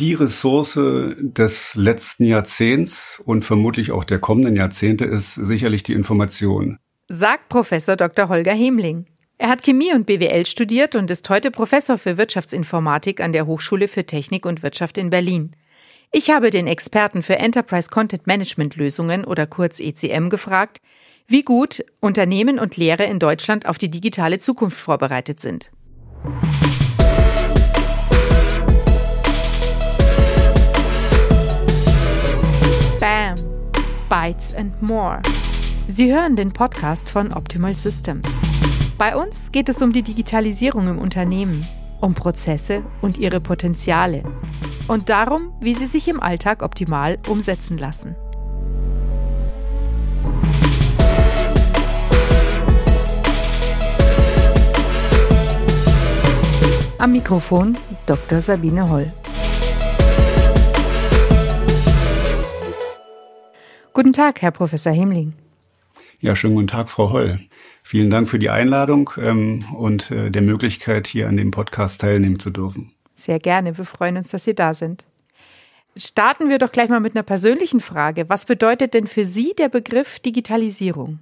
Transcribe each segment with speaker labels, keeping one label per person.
Speaker 1: Die Ressource des letzten Jahrzehnts und vermutlich auch der kommenden Jahrzehnte ist sicherlich die Information.
Speaker 2: Sagt Professor Dr. Holger Hemling. Er hat Chemie und BWL studiert und ist heute Professor für Wirtschaftsinformatik an der Hochschule für Technik und Wirtschaft in Berlin. Ich habe den Experten für Enterprise Content Management Lösungen oder kurz ECM gefragt, wie gut Unternehmen und Lehre in Deutschland auf die digitale Zukunft vorbereitet sind. Bytes and More. Sie hören den Podcast von Optimal Systems. Bei uns geht es um die Digitalisierung im Unternehmen, um Prozesse und ihre Potenziale und darum, wie sie sich im Alltag optimal umsetzen lassen. Am Mikrofon Dr. Sabine Holl. Guten Tag, Herr Professor Hemling.
Speaker 1: Ja, schönen guten Tag, Frau Holl. Vielen Dank für die Einladung ähm, und äh, der Möglichkeit, hier an dem Podcast teilnehmen zu dürfen.
Speaker 2: Sehr gerne. Wir freuen uns, dass Sie da sind. Starten wir doch gleich mal mit einer persönlichen Frage. Was bedeutet denn für Sie der Begriff Digitalisierung?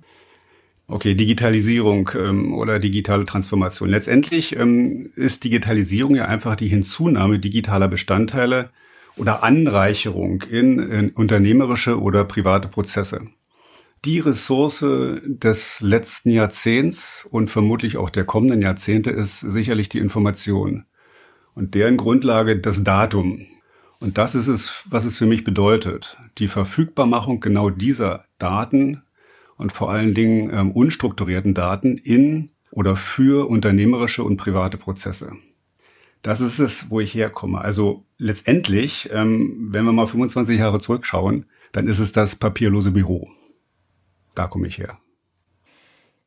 Speaker 1: Okay, Digitalisierung ähm, oder digitale Transformation. Letztendlich ähm, ist Digitalisierung ja einfach die Hinzunahme digitaler Bestandteile oder Anreicherung in, in unternehmerische oder private Prozesse. Die Ressource des letzten Jahrzehnts und vermutlich auch der kommenden Jahrzehnte ist sicherlich die Information und deren Grundlage das Datum. Und das ist es, was es für mich bedeutet. Die Verfügbarmachung genau dieser Daten und vor allen Dingen ähm, unstrukturierten Daten in oder für unternehmerische und private Prozesse. Das ist es, wo ich herkomme. Also letztendlich, ähm, wenn wir mal 25 Jahre zurückschauen, dann ist es das papierlose Büro. Da komme ich her.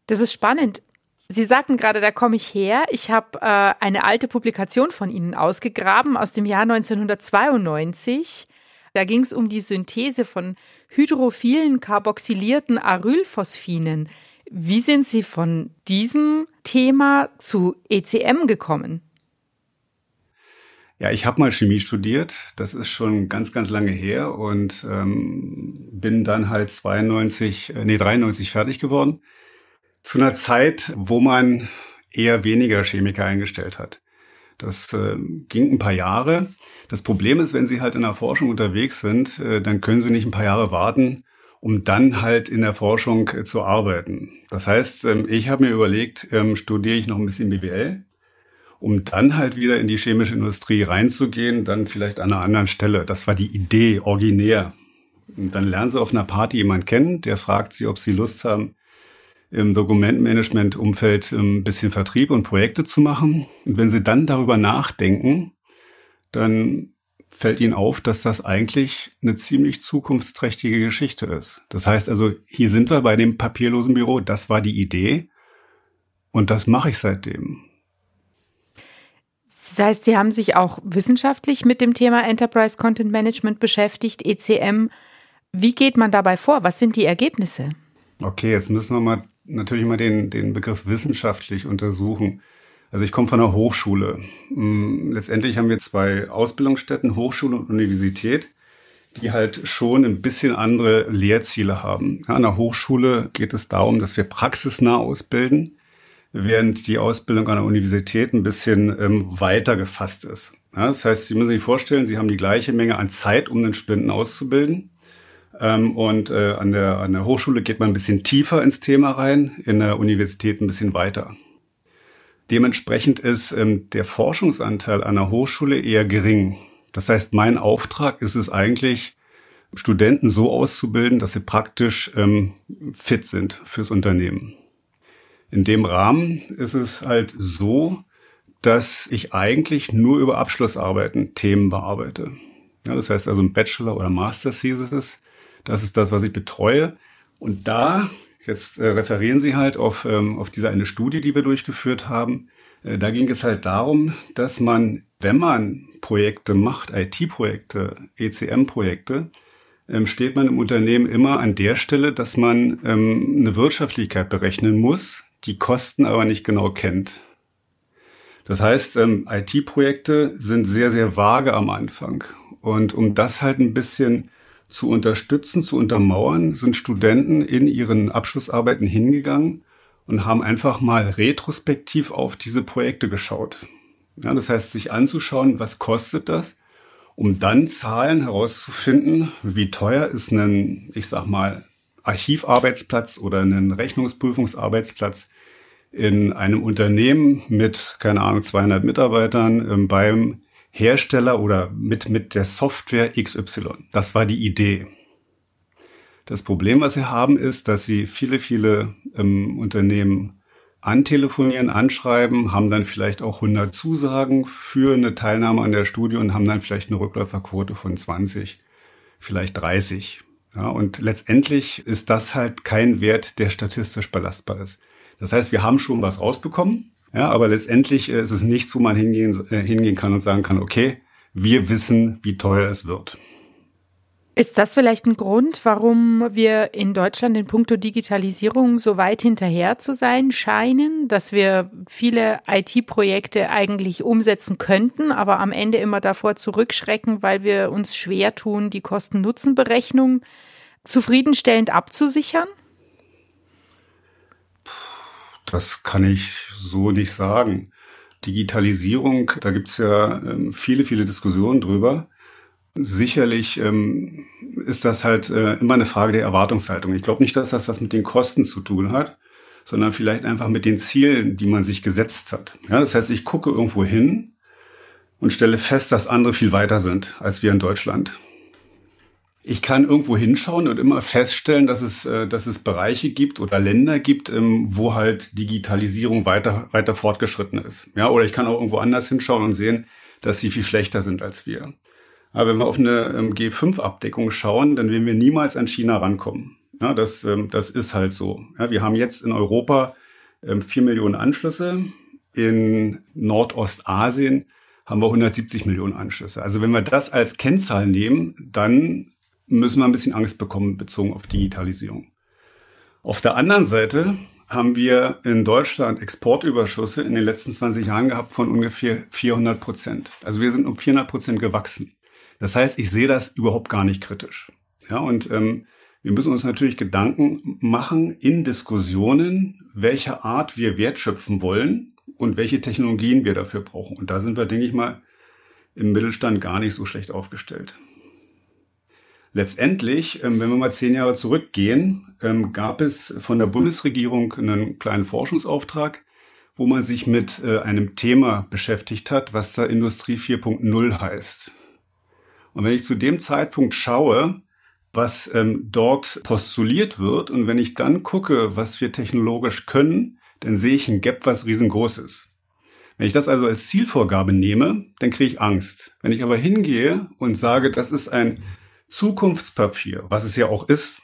Speaker 2: Das ist spannend. Sie sagten gerade, da komme ich her. Ich habe äh, eine alte Publikation von Ihnen ausgegraben aus dem Jahr 1992. Da ging es um die Synthese von hydrophilen carboxylierten Arylphosphinen. Wie sind Sie von diesem Thema zu ECM gekommen?
Speaker 1: Ja, ich habe mal Chemie studiert. Das ist schon ganz, ganz lange her und ähm, bin dann halt 92, äh, nee 93 fertig geworden. Zu einer Zeit, wo man eher weniger Chemiker eingestellt hat. Das äh, ging ein paar Jahre. Das Problem ist, wenn Sie halt in der Forschung unterwegs sind, äh, dann können Sie nicht ein paar Jahre warten, um dann halt in der Forschung äh, zu arbeiten. Das heißt, ähm, ich habe mir überlegt, ähm, studiere ich noch ein bisschen BWL um dann halt wieder in die chemische Industrie reinzugehen, dann vielleicht an einer anderen Stelle. Das war die Idee, originär. Und dann lernen sie auf einer Party jemanden kennen, der fragt sie, ob sie Lust haben, im Dokumentenmanagement-Umfeld ein bisschen Vertrieb und Projekte zu machen. Und wenn sie dann darüber nachdenken, dann fällt ihnen auf, dass das eigentlich eine ziemlich zukunftsträchtige Geschichte ist. Das heißt also, hier sind wir bei dem papierlosen Büro, das war die Idee und das mache ich seitdem.
Speaker 2: Das heißt, Sie haben sich auch wissenschaftlich mit dem Thema Enterprise Content Management beschäftigt, ECM. Wie geht man dabei vor? Was sind die Ergebnisse?
Speaker 1: Okay, jetzt müssen wir mal natürlich mal den, den Begriff wissenschaftlich untersuchen. Also ich komme von einer Hochschule. Hm, letztendlich haben wir zwei Ausbildungsstätten, Hochschule und Universität, die halt schon ein bisschen andere Lehrziele haben. an der Hochschule geht es darum, dass wir praxisnah ausbilden während die Ausbildung an der Universität ein bisschen ähm, weiter gefasst ist. Ja, das heißt, Sie müssen sich vorstellen, Sie haben die gleiche Menge an Zeit, um den Studenten auszubilden. Ähm, und äh, an, der, an der Hochschule geht man ein bisschen tiefer ins Thema rein, in der Universität ein bisschen weiter. Dementsprechend ist ähm, der Forschungsanteil an der Hochschule eher gering. Das heißt, mein Auftrag ist es eigentlich, Studenten so auszubilden, dass sie praktisch ähm, fit sind fürs Unternehmen. In dem Rahmen ist es halt so, dass ich eigentlich nur über Abschlussarbeiten Themen bearbeite. Ja, das heißt also ein Bachelor- oder Master-Thesis, das ist das, was ich betreue. Und da, jetzt äh, referieren Sie halt auf, ähm, auf diese eine Studie, die wir durchgeführt haben, äh, da ging es halt darum, dass man, wenn man Projekte macht, IT-Projekte, ECM-Projekte, ähm, steht man im Unternehmen immer an der Stelle, dass man ähm, eine Wirtschaftlichkeit berechnen muss, die Kosten aber nicht genau kennt. Das heißt, ähm, IT-Projekte sind sehr, sehr vage am Anfang. Und um das halt ein bisschen zu unterstützen, zu untermauern, sind Studenten in ihren Abschlussarbeiten hingegangen und haben einfach mal retrospektiv auf diese Projekte geschaut. Ja, das heißt, sich anzuschauen, was kostet das, um dann Zahlen herauszufinden, wie teuer ist ein, ich sag mal, Archivarbeitsplatz oder ein Rechnungsprüfungsarbeitsplatz in einem Unternehmen mit, keine Ahnung, 200 Mitarbeitern ähm, beim Hersteller oder mit, mit der Software XY. Das war die Idee. Das Problem, was sie haben, ist, dass sie viele, viele ähm, Unternehmen antelefonieren, anschreiben, haben dann vielleicht auch 100 Zusagen für eine Teilnahme an der Studie und haben dann vielleicht eine Rückläuferquote von 20, vielleicht 30. Ja, und letztendlich ist das halt kein Wert, der statistisch belastbar ist. Das heißt, wir haben schon was rausbekommen, ja, aber letztendlich ist es nichts, wo man hingehen, äh, hingehen kann und sagen kann, okay, wir wissen, wie teuer es wird.
Speaker 2: Ist das vielleicht ein Grund, warum wir in Deutschland in puncto Digitalisierung so weit hinterher zu sein scheinen, dass wir viele IT-Projekte eigentlich umsetzen könnten, aber am Ende immer davor zurückschrecken, weil wir uns schwer tun, die Kosten-Nutzen-Berechnung zufriedenstellend abzusichern?
Speaker 1: Das kann ich so nicht sagen. Digitalisierung, da gibt's ja ähm, viele, viele Diskussionen drüber. Sicherlich ähm, ist das halt äh, immer eine Frage der Erwartungshaltung. Ich glaube nicht, dass das was mit den Kosten zu tun hat, sondern vielleicht einfach mit den Zielen, die man sich gesetzt hat. Ja, das heißt, ich gucke irgendwo hin und stelle fest, dass andere viel weiter sind als wir in Deutschland ich kann irgendwo hinschauen und immer feststellen, dass es, äh, dass es Bereiche gibt oder Länder gibt, ähm, wo halt Digitalisierung weiter, weiter fortgeschritten ist. Ja, oder ich kann auch irgendwo anders hinschauen und sehen, dass sie viel schlechter sind als wir. Aber wenn wir auf eine ähm, G5-Abdeckung schauen, dann werden wir niemals an China rankommen. Ja, das, ähm, das ist halt so. Ja, wir haben jetzt in Europa vier Millionen Anschlüsse. In Nordostasien haben wir 170 Millionen Anschlüsse. Also wenn wir das als Kennzahl nehmen, dann müssen wir ein bisschen Angst bekommen bezogen auf Digitalisierung. Auf der anderen Seite haben wir in Deutschland Exportüberschüsse in den letzten 20 Jahren gehabt von ungefähr 400 Prozent. Also wir sind um 400 Prozent gewachsen. Das heißt, ich sehe das überhaupt gar nicht kritisch. Ja, und ähm, wir müssen uns natürlich Gedanken machen in Diskussionen, welche Art wir wertschöpfen wollen und welche Technologien wir dafür brauchen. Und da sind wir, denke ich mal, im Mittelstand gar nicht so schlecht aufgestellt. Letztendlich, ähm, wenn wir mal zehn Jahre zurückgehen, ähm, gab es von der Bundesregierung einen kleinen Forschungsauftrag, wo man sich mit äh, einem Thema beschäftigt hat, was da Industrie 4.0 heißt. Und wenn ich zu dem Zeitpunkt schaue, was ähm, dort postuliert wird und wenn ich dann gucke, was wir technologisch können, dann sehe ich ein Gap, was riesengroß ist. Wenn ich das also als Zielvorgabe nehme, dann kriege ich Angst. Wenn ich aber hingehe und sage, das ist ein Zukunftspapier, was es ja auch ist,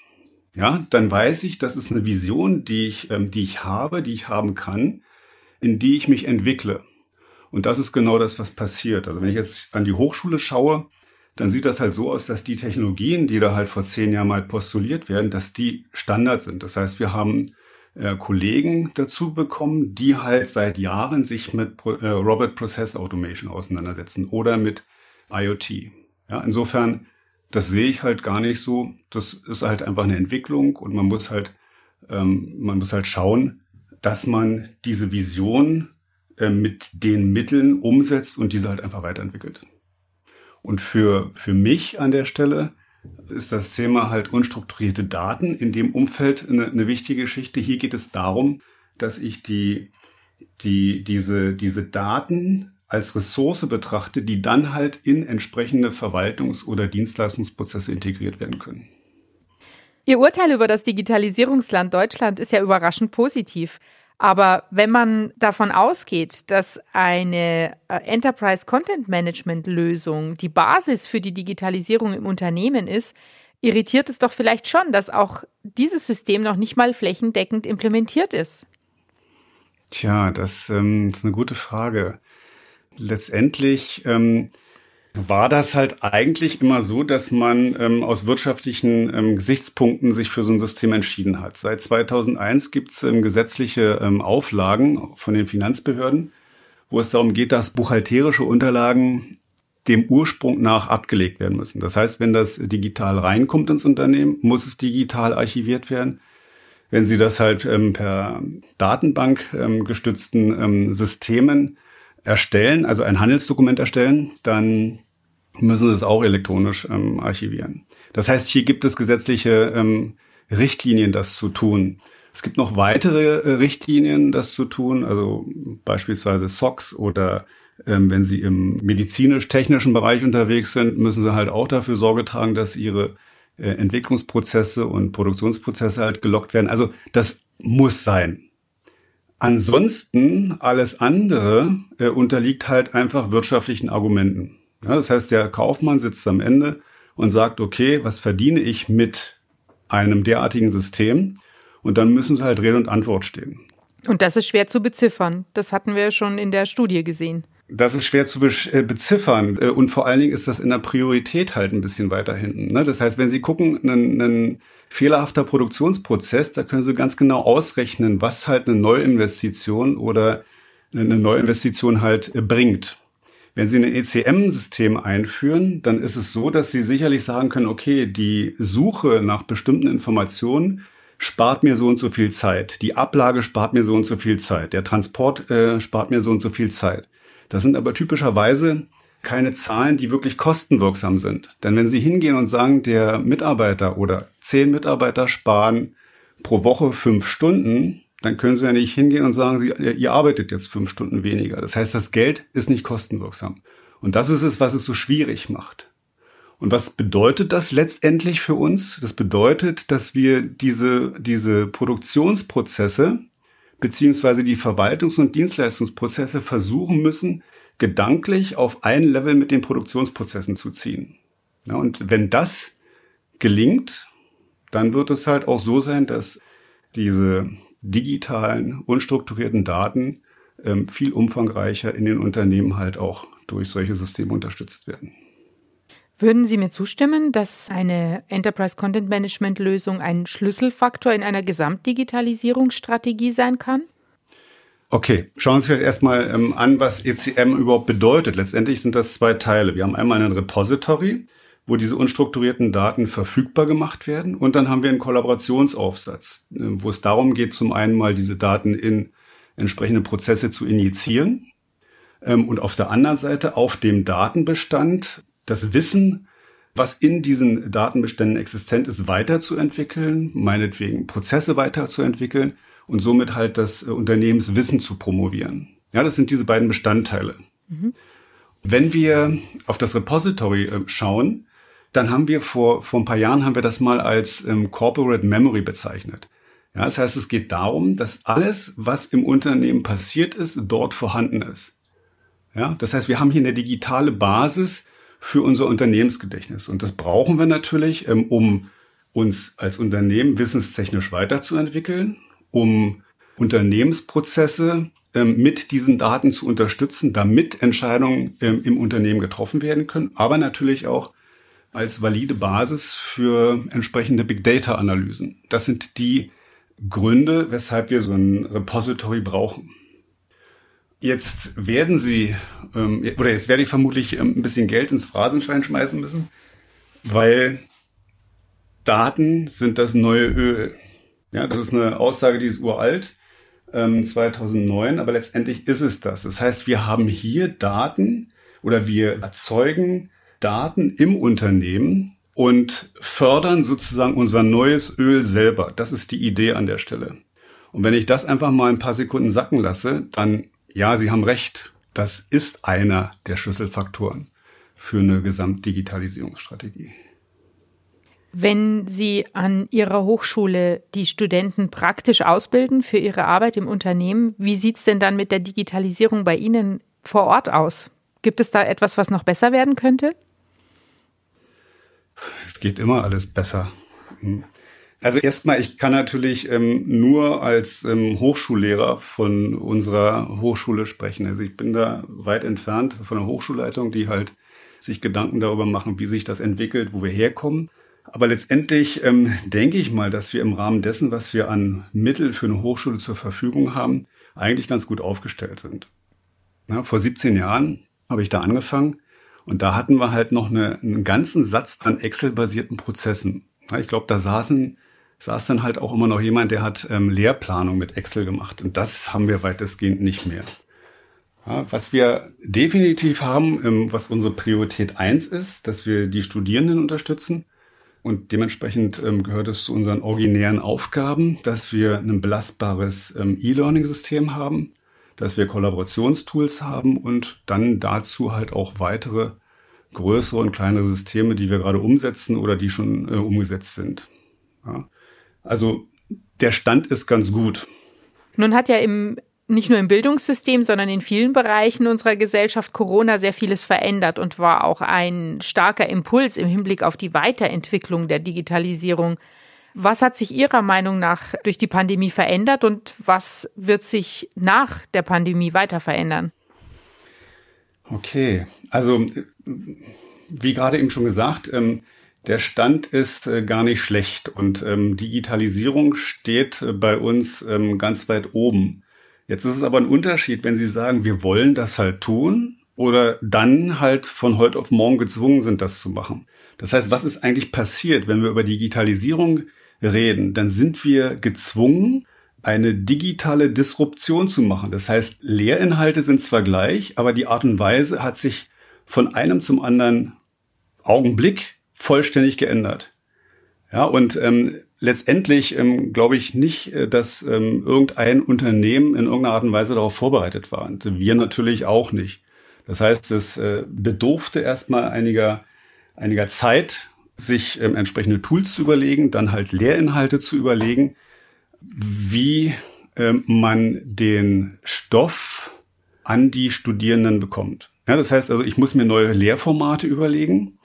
Speaker 1: ja, dann weiß ich, das ist eine Vision, die ich, ähm, die ich habe, die ich haben kann, in die ich mich entwickle. Und das ist genau das, was passiert. Also wenn ich jetzt an die Hochschule schaue, dann sieht das halt so aus, dass die Technologien, die da halt vor zehn Jahren mal postuliert werden, dass die Standard sind. Das heißt, wir haben äh, Kollegen dazu bekommen, die halt seit Jahren sich mit Pro äh, Robot Process Automation auseinandersetzen oder mit IoT. Ja, insofern das sehe ich halt gar nicht so. Das ist halt einfach eine Entwicklung und man muss halt, ähm, man muss halt schauen, dass man diese Vision äh, mit den Mitteln umsetzt und diese halt einfach weiterentwickelt. Und für, für mich an der Stelle ist das Thema halt unstrukturierte Daten in dem Umfeld eine, eine wichtige Geschichte. Hier geht es darum, dass ich die, die, diese, diese Daten als Ressource betrachte, die dann halt in entsprechende Verwaltungs- oder Dienstleistungsprozesse integriert werden können.
Speaker 2: Ihr Urteil über das Digitalisierungsland Deutschland ist ja überraschend positiv. Aber wenn man davon ausgeht, dass eine äh, Enterprise Content Management Lösung die Basis für die Digitalisierung im Unternehmen ist, irritiert es doch vielleicht schon, dass auch dieses System noch nicht mal flächendeckend implementiert ist.
Speaker 1: Tja, das ähm, ist eine gute Frage letztendlich ähm, war das halt eigentlich immer so, dass man ähm, aus wirtschaftlichen ähm, Gesichtspunkten sich für so ein System entschieden hat. Seit 2001 gibt es ähm, gesetzliche ähm, Auflagen von den Finanzbehörden, wo es darum geht, dass buchhalterische Unterlagen dem Ursprung nach abgelegt werden müssen. Das heißt, wenn das digital reinkommt ins Unternehmen, muss es digital archiviert werden. Wenn Sie das halt ähm, per Datenbank ähm, gestützten ähm, Systemen erstellen, also ein Handelsdokument erstellen, dann müssen Sie es auch elektronisch ähm, archivieren. Das heißt, hier gibt es gesetzliche ähm, Richtlinien, das zu tun. Es gibt noch weitere äh, Richtlinien, das zu tun, also beispielsweise SOX oder ähm, wenn Sie im medizinisch-technischen Bereich unterwegs sind, müssen Sie halt auch dafür Sorge tragen, dass Ihre äh, Entwicklungsprozesse und Produktionsprozesse halt gelockt werden. Also das muss sein. Ansonsten alles andere äh, unterliegt halt einfach wirtschaftlichen Argumenten. Ja, das heißt, der Kaufmann sitzt am Ende und sagt, okay, was verdiene ich mit einem derartigen System? Und dann müssen sie halt Rede und Antwort stehen.
Speaker 2: Und das ist schwer zu beziffern. Das hatten wir schon in der Studie gesehen.
Speaker 1: Das ist schwer zu äh, beziffern äh, und vor allen Dingen ist das in der Priorität halt ein bisschen weiter hinten. Ne? Das heißt, wenn Sie gucken, ein, ein fehlerhafter Produktionsprozess, da können Sie ganz genau ausrechnen, was halt eine Neuinvestition oder eine Neuinvestition halt äh, bringt. Wenn Sie ein ECM-System einführen, dann ist es so, dass Sie sicherlich sagen können, okay, die Suche nach bestimmten Informationen spart mir so und so viel Zeit. Die Ablage spart mir so und so viel Zeit. Der Transport äh, spart mir so und so viel Zeit. Das sind aber typischerweise keine Zahlen, die wirklich kostenwirksam sind. Denn wenn Sie hingehen und sagen, der Mitarbeiter oder zehn Mitarbeiter sparen pro Woche fünf Stunden, dann können Sie ja nicht hingehen und sagen, ihr arbeitet jetzt fünf Stunden weniger. Das heißt, das Geld ist nicht kostenwirksam. Und das ist es, was es so schwierig macht. Und was bedeutet das letztendlich für uns? Das bedeutet, dass wir diese, diese Produktionsprozesse beziehungsweise die Verwaltungs- und Dienstleistungsprozesse versuchen müssen, gedanklich auf ein Level mit den Produktionsprozessen zu ziehen. Ja, und wenn das gelingt, dann wird es halt auch so sein, dass diese digitalen, unstrukturierten Daten ähm, viel umfangreicher in den Unternehmen halt auch durch solche Systeme unterstützt werden.
Speaker 2: Würden Sie mir zustimmen, dass eine Enterprise Content Management Lösung ein Schlüsselfaktor in einer Gesamtdigitalisierungsstrategie sein kann?
Speaker 1: Okay, schauen Sie sich halt erstmal ähm, an, was ECM überhaupt bedeutet. Letztendlich sind das zwei Teile. Wir haben einmal ein Repository, wo diese unstrukturierten Daten verfügbar gemacht werden. Und dann haben wir einen Kollaborationsaufsatz, äh, wo es darum geht, zum einen mal diese Daten in entsprechende Prozesse zu injizieren. Ähm, und auf der anderen Seite auf dem Datenbestand das Wissen, was in diesen Datenbeständen existent ist, weiterzuentwickeln, meinetwegen Prozesse weiterzuentwickeln und somit halt das äh, Unternehmenswissen zu promovieren. Ja, das sind diese beiden Bestandteile. Mhm. Wenn wir auf das Repository äh, schauen, dann haben wir vor, vor ein paar Jahren haben wir das mal als ähm, Corporate Memory bezeichnet. Ja, das heißt, es geht darum, dass alles, was im Unternehmen passiert ist, dort vorhanden ist. Ja, das heißt, wir haben hier eine digitale Basis, für unser Unternehmensgedächtnis. Und das brauchen wir natürlich, ähm, um uns als Unternehmen wissenstechnisch weiterzuentwickeln, um Unternehmensprozesse ähm, mit diesen Daten zu unterstützen, damit Entscheidungen ähm, im Unternehmen getroffen werden können, aber natürlich auch als valide Basis für entsprechende Big Data Analysen. Das sind die Gründe, weshalb wir so ein Repository brauchen. Jetzt werden Sie, ähm, oder jetzt werde ich vermutlich ähm, ein bisschen Geld ins Phrasenschwein schmeißen müssen, weil Daten sind das neue Öl. Ja, das ist eine Aussage, die ist uralt, ähm, 2009, aber letztendlich ist es das. Das heißt, wir haben hier Daten oder wir erzeugen Daten im Unternehmen und fördern sozusagen unser neues Öl selber. Das ist die Idee an der Stelle. Und wenn ich das einfach mal ein paar Sekunden sacken lasse, dann ja, Sie haben recht. Das ist einer der Schlüsselfaktoren für eine Gesamtdigitalisierungsstrategie.
Speaker 2: Wenn Sie an Ihrer Hochschule die Studenten praktisch ausbilden für ihre Arbeit im Unternehmen, wie sieht es denn dann mit der Digitalisierung bei Ihnen vor Ort aus? Gibt es da etwas, was noch besser werden könnte?
Speaker 1: Es geht immer alles besser. Also erstmal, ich kann natürlich ähm, nur als ähm, Hochschullehrer von unserer Hochschule sprechen. Also ich bin da weit entfernt von der Hochschulleitung, die halt sich Gedanken darüber machen, wie sich das entwickelt, wo wir herkommen. Aber letztendlich ähm, denke ich mal, dass wir im Rahmen dessen, was wir an Mittel für eine Hochschule zur Verfügung haben, eigentlich ganz gut aufgestellt sind. Ja, vor 17 Jahren habe ich da angefangen und da hatten wir halt noch eine, einen ganzen Satz an Excel-basierten Prozessen. Ja, ich glaube, da saßen, saß dann halt auch immer noch jemand, der hat ähm, Lehrplanung mit Excel gemacht. Und das haben wir weitestgehend nicht mehr. Ja, was wir definitiv haben, ähm, was unsere Priorität eins ist, dass wir die Studierenden unterstützen. Und dementsprechend ähm, gehört es zu unseren originären Aufgaben, dass wir ein belastbares ähm, E-Learning-System haben, dass wir Kollaborationstools haben und dann dazu halt auch weitere größere und kleinere Systeme, die wir gerade umsetzen oder die schon äh, umgesetzt sind. Ja. Also der Stand ist ganz gut.
Speaker 2: Nun hat ja im nicht nur im Bildungssystem, sondern in vielen Bereichen unserer Gesellschaft Corona sehr vieles verändert und war auch ein starker Impuls im Hinblick auf die Weiterentwicklung der Digitalisierung. Was hat sich Ihrer Meinung nach durch die Pandemie verändert und was wird sich nach der Pandemie weiter verändern?
Speaker 1: Okay, also wie gerade eben schon gesagt, ähm, der Stand ist äh, gar nicht schlecht und ähm, Digitalisierung steht äh, bei uns ähm, ganz weit oben. Jetzt ist es aber ein Unterschied, wenn Sie sagen, wir wollen das halt tun oder dann halt von heute auf morgen gezwungen sind, das zu machen. Das heißt, was ist eigentlich passiert, wenn wir über Digitalisierung reden? Dann sind wir gezwungen, eine digitale Disruption zu machen. Das heißt, Lehrinhalte sind zwar gleich, aber die Art und Weise hat sich von einem zum anderen Augenblick vollständig geändert. Ja, und ähm, letztendlich ähm, glaube ich nicht, äh, dass ähm, irgendein Unternehmen in irgendeiner Art und Weise darauf vorbereitet war. Und wir natürlich auch nicht. Das heißt, es äh, bedurfte erstmal einiger, einiger Zeit, sich ähm, entsprechende Tools zu überlegen, dann halt Lehrinhalte zu überlegen, wie ähm, man den Stoff an die Studierenden bekommt. Ja, das heißt also, ich muss mir neue Lehrformate überlegen.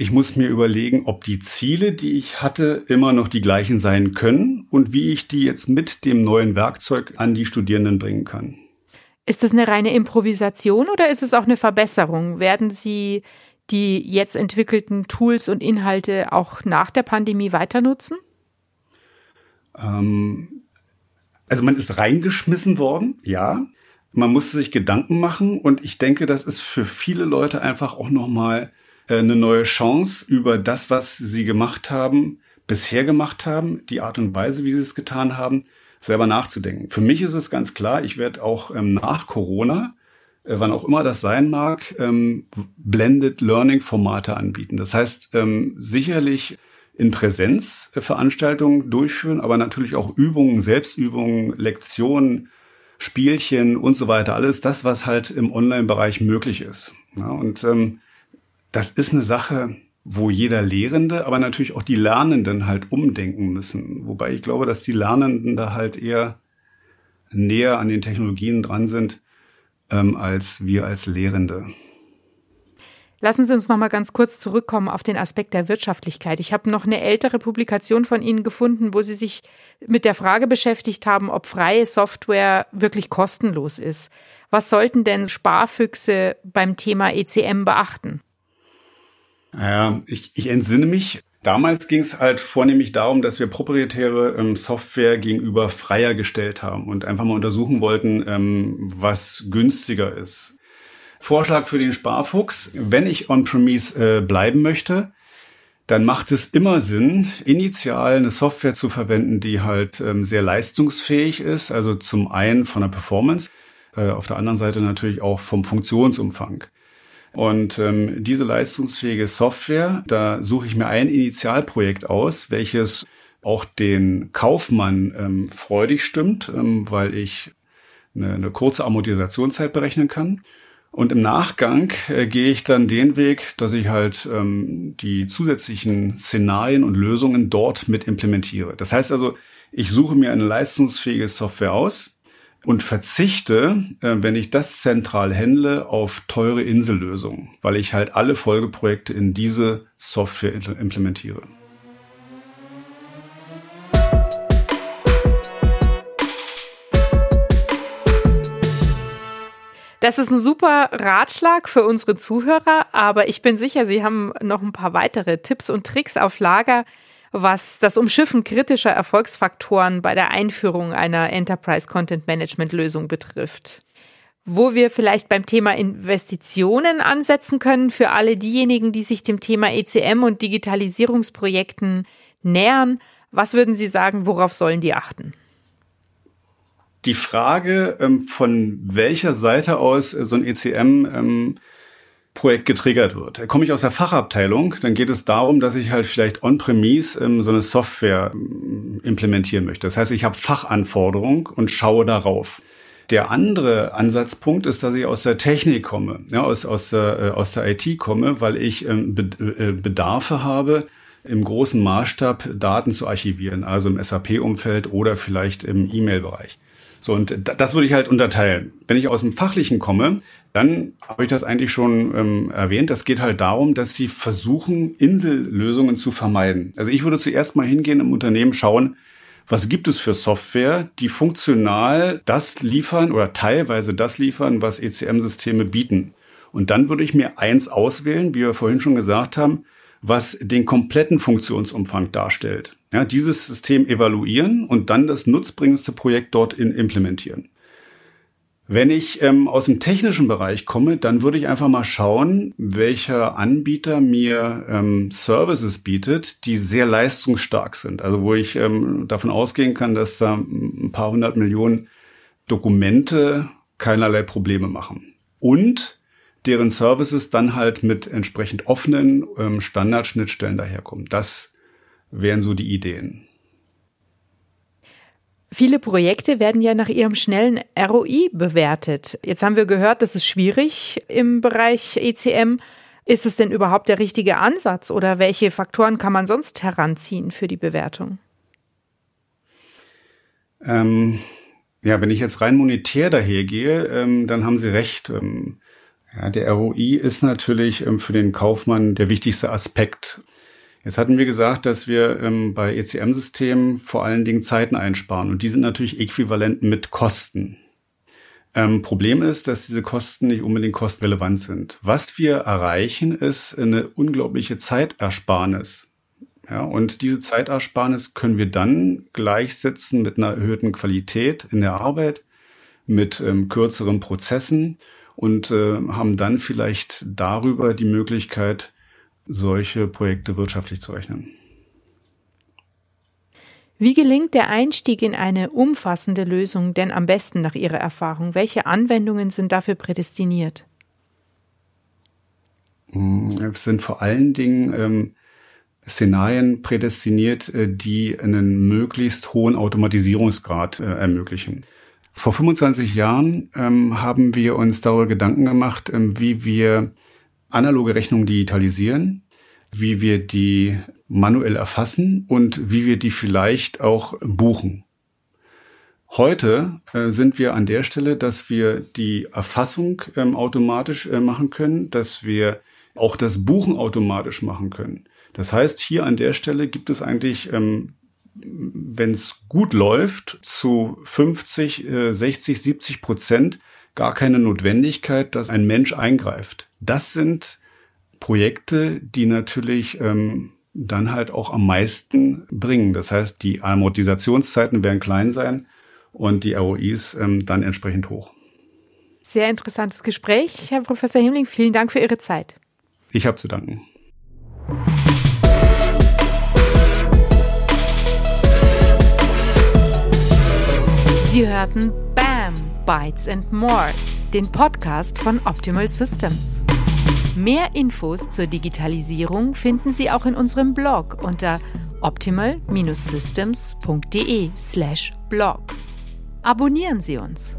Speaker 1: Ich muss mir überlegen, ob die Ziele, die ich hatte, immer noch die gleichen sein können und wie ich die jetzt mit dem neuen Werkzeug an die Studierenden bringen kann.
Speaker 2: Ist das eine reine Improvisation oder ist es auch eine Verbesserung? Werden Sie die jetzt entwickelten Tools und Inhalte auch nach der Pandemie weiter nutzen?
Speaker 1: Ähm, also man ist reingeschmissen worden, ja. Man musste sich Gedanken machen und ich denke, das ist für viele Leute einfach auch nochmal eine neue Chance über das, was sie gemacht haben, bisher gemacht haben, die Art und Weise, wie sie es getan haben, selber nachzudenken. Für mich ist es ganz klar, ich werde auch ähm, nach Corona, äh, wann auch immer das sein mag, ähm, Blended Learning Formate anbieten. Das heißt, ähm, sicherlich in Präsenz äh, Veranstaltungen durchführen, aber natürlich auch Übungen, Selbstübungen, Lektionen, Spielchen und so weiter. Alles das, was halt im Online-Bereich möglich ist. Ja, und ähm, das ist eine Sache, wo jeder Lehrende, aber natürlich auch die Lernenden halt umdenken müssen. Wobei ich glaube, dass die Lernenden da halt eher näher an den Technologien dran sind ähm, als wir als Lehrende.
Speaker 2: Lassen Sie uns noch mal ganz kurz zurückkommen auf den Aspekt der Wirtschaftlichkeit. Ich habe noch eine ältere Publikation von Ihnen gefunden, wo Sie sich mit der Frage beschäftigt haben, ob freie Software wirklich kostenlos ist. Was sollten denn Sparfüchse beim Thema ECM beachten?
Speaker 1: Ja, ich, ich entsinne mich, damals ging es halt vornehmlich darum, dass wir proprietäre ähm, Software gegenüber freier gestellt haben und einfach mal untersuchen wollten, ähm, was günstiger ist. Vorschlag für den Sparfuchs, wenn ich on-premise äh, bleiben möchte, dann macht es immer Sinn, initial eine Software zu verwenden, die halt ähm, sehr leistungsfähig ist, also zum einen von der Performance, äh, auf der anderen Seite natürlich auch vom Funktionsumfang. Und ähm, diese leistungsfähige Software, da suche ich mir ein Initialprojekt aus, welches auch den Kaufmann ähm, freudig stimmt, ähm, weil ich eine, eine kurze Amortisationszeit berechnen kann. Und im Nachgang äh, gehe ich dann den Weg, dass ich halt ähm, die zusätzlichen Szenarien und Lösungen dort mit implementiere. Das heißt also, ich suche mir eine leistungsfähige Software aus, und verzichte, äh, wenn ich das zentral händle, auf teure Insellösungen, weil ich halt alle Folgeprojekte in diese Software implementiere.
Speaker 2: Das ist ein super Ratschlag für unsere Zuhörer, aber ich bin sicher, Sie haben noch ein paar weitere Tipps und Tricks auf Lager, was das Umschiffen kritischer Erfolgsfaktoren bei der Einführung einer Enterprise Content Management Lösung betrifft. wo wir vielleicht beim Thema Investitionen ansetzen können für alle diejenigen, die sich dem Thema ECM und Digitalisierungsprojekten nähern. Was würden Sie sagen, worauf sollen die achten?
Speaker 1: Die Frage, ähm, von welcher Seite aus so ein ECM ähm, Projekt getriggert wird. Komme ich aus der Fachabteilung, dann geht es darum, dass ich halt vielleicht on-premise ähm, so eine Software ähm, implementieren möchte. Das heißt, ich habe Fachanforderung und schaue darauf. Der andere Ansatzpunkt ist, dass ich aus der Technik komme, ja, aus, aus, der, äh, aus der IT komme, weil ich ähm, Be äh, Bedarfe habe, im großen Maßstab Daten zu archivieren, also im SAP-Umfeld oder vielleicht im E-Mail-Bereich. So, und das würde ich halt unterteilen. Wenn ich aus dem Fachlichen komme, dann habe ich das eigentlich schon ähm, erwähnt. Das geht halt darum, dass sie versuchen, Insellösungen zu vermeiden. Also ich würde zuerst mal hingehen im Unternehmen schauen, was gibt es für Software, die funktional das liefern oder teilweise das liefern, was ECM-Systeme bieten. Und dann würde ich mir eins auswählen, wie wir vorhin schon gesagt haben, was den kompletten Funktionsumfang darstellt. Ja, dieses System evaluieren und dann das nutzbringendste Projekt dort in implementieren. Wenn ich ähm, aus dem technischen Bereich komme, dann würde ich einfach mal schauen, welcher Anbieter mir ähm, Services bietet, die sehr leistungsstark sind. Also wo ich ähm, davon ausgehen kann, dass da ein paar hundert Millionen Dokumente keinerlei Probleme machen. Und deren Services dann halt mit entsprechend offenen ähm, Standardschnittstellen daherkommen. Das wären so die Ideen.
Speaker 2: Viele Projekte werden ja nach ihrem schnellen ROI bewertet. Jetzt haben wir gehört, das ist schwierig im Bereich ECM. Ist es denn überhaupt der richtige Ansatz oder welche Faktoren kann man sonst heranziehen für die Bewertung?
Speaker 1: Ähm, ja, wenn ich jetzt rein monetär dahergehe, ähm, dann haben Sie recht. Ähm, ja, der ROI ist natürlich ähm, für den Kaufmann der wichtigste Aspekt. Jetzt hatten wir gesagt, dass wir ähm, bei ECM-Systemen vor allen Dingen Zeiten einsparen und die sind natürlich äquivalent mit Kosten. Ähm, Problem ist, dass diese Kosten nicht unbedingt kostenrelevant sind. Was wir erreichen, ist eine unglaubliche Zeitersparnis. Ja, und diese Zeitersparnis können wir dann gleichsetzen mit einer erhöhten Qualität in der Arbeit, mit ähm, kürzeren Prozessen und äh, haben dann vielleicht darüber die Möglichkeit, solche Projekte wirtschaftlich zu rechnen.
Speaker 2: Wie gelingt der Einstieg in eine umfassende Lösung denn am besten nach Ihrer Erfahrung? Welche Anwendungen sind dafür prädestiniert?
Speaker 1: Hm, es sind vor allen Dingen ähm, Szenarien prädestiniert, äh, die einen möglichst hohen Automatisierungsgrad äh, ermöglichen. Vor 25 Jahren ähm, haben wir uns darüber Gedanken gemacht, ähm, wie wir analoge Rechnungen digitalisieren, wie wir die manuell erfassen und wie wir die vielleicht auch buchen. Heute äh, sind wir an der Stelle, dass wir die Erfassung ähm, automatisch äh, machen können, dass wir auch das Buchen automatisch machen können. Das heißt, hier an der Stelle gibt es eigentlich ähm, wenn es gut läuft, zu 50, 60, 70 Prozent gar keine Notwendigkeit, dass ein Mensch eingreift. Das sind Projekte, die natürlich ähm, dann halt auch am meisten bringen. Das heißt, die Amortisationszeiten werden klein sein und die ROIs ähm, dann entsprechend hoch.
Speaker 2: Sehr interessantes Gespräch, Herr Professor Himmling. Vielen Dank für Ihre Zeit.
Speaker 1: Ich habe zu danken.
Speaker 2: Sie hörten BAM, Bytes and More, den Podcast von Optimal Systems. Mehr Infos zur Digitalisierung finden Sie auch in unserem Blog unter optimal-systems.de/blog. Abonnieren Sie uns.